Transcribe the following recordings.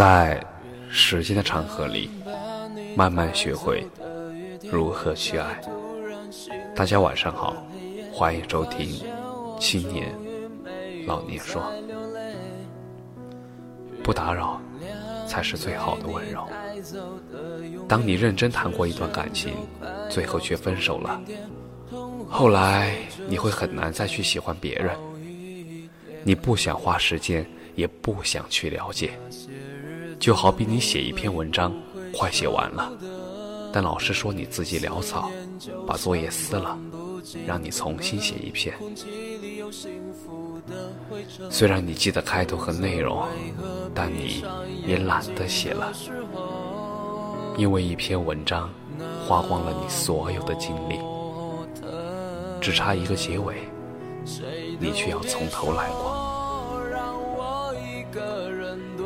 在时间的长河里，慢慢学会如何去爱。大家晚上好，欢迎收听《青年老年说》，不打扰才是最好的温柔。当你认真谈过一段感情，最后却分手了，后来你会很难再去喜欢别人。你不想花时间，也不想去了解。就好比你写一篇文章，快写完了，但老师说你字迹潦草，把作业撕了，让你重新写一篇。虽然你记得开头和内容，但你也懒得写了，因为一篇文章花光了你所有的精力，只差一个结尾，你却要从头来过。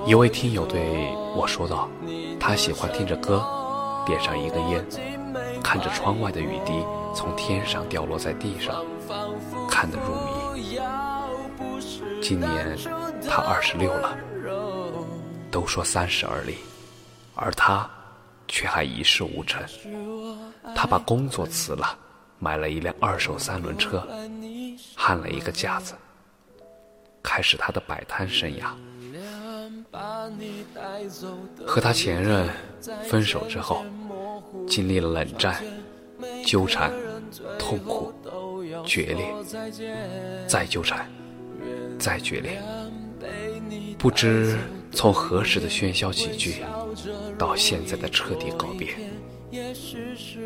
一位听友对我说道：“他喜欢听着歌，点上一根烟，看着窗外的雨滴从天上掉落在地上，看得入迷。今年他二十六了，都说三十而立，而他却还一事无成。他把工作辞了，买了一辆二手三轮车，焊了一个架子，开始他的摆摊生涯。”和他前任分手之后，经历了冷战、纠缠、痛苦、决裂，再纠缠，再决裂。不知从何时的喧嚣几句，到现在的彻底告别。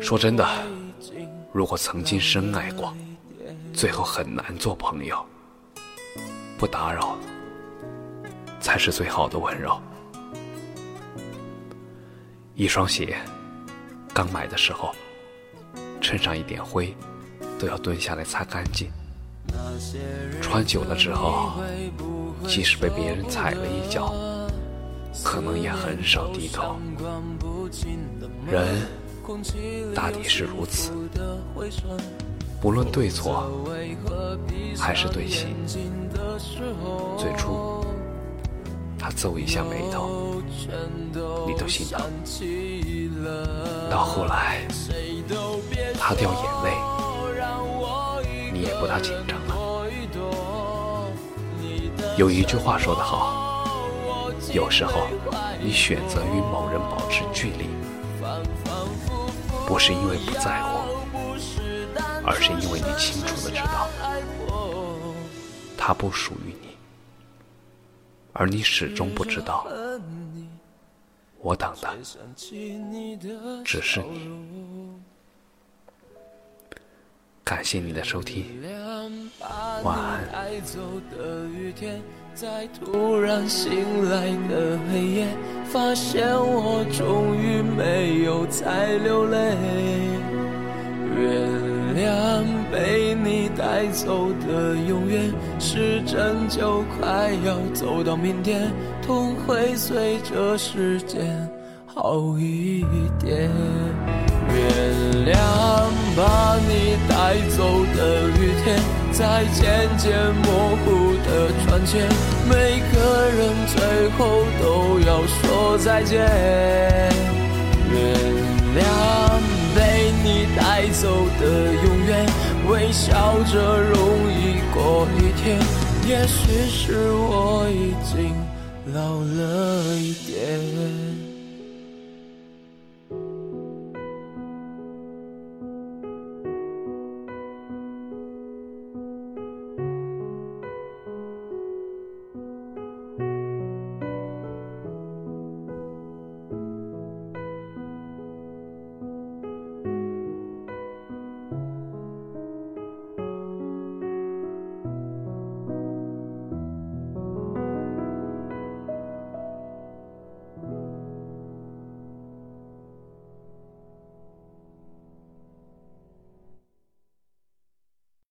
说真的，如果曾经深爱过，最后很难做朋友。不打扰。才是最好的温柔。一双鞋刚买的时候，衬上一点灰，都要蹲下来擦干净。穿久了之后，即使被别人踩了一脚，可能也很少低头。人大抵是如此，不论对错，还是对心。最初。他皱一下眉头，你都心疼；到后来，他掉眼泪，你也不大紧张了。有一句话说得好，有时候你选择与某人保持距离，不是因为不在乎，而是因为你清楚的知道，他不属于你。而你始终不知道，我等的只是你。感谢你的收听，晚安。带走的永远，时针就快要走到明天，痛会随着时间好一点。原谅把你带走的雨天，在渐渐模糊的窗前，每个人最后都要说再见。原谅带走的永远。微笑着容易过一天，也许是我已经老了一点。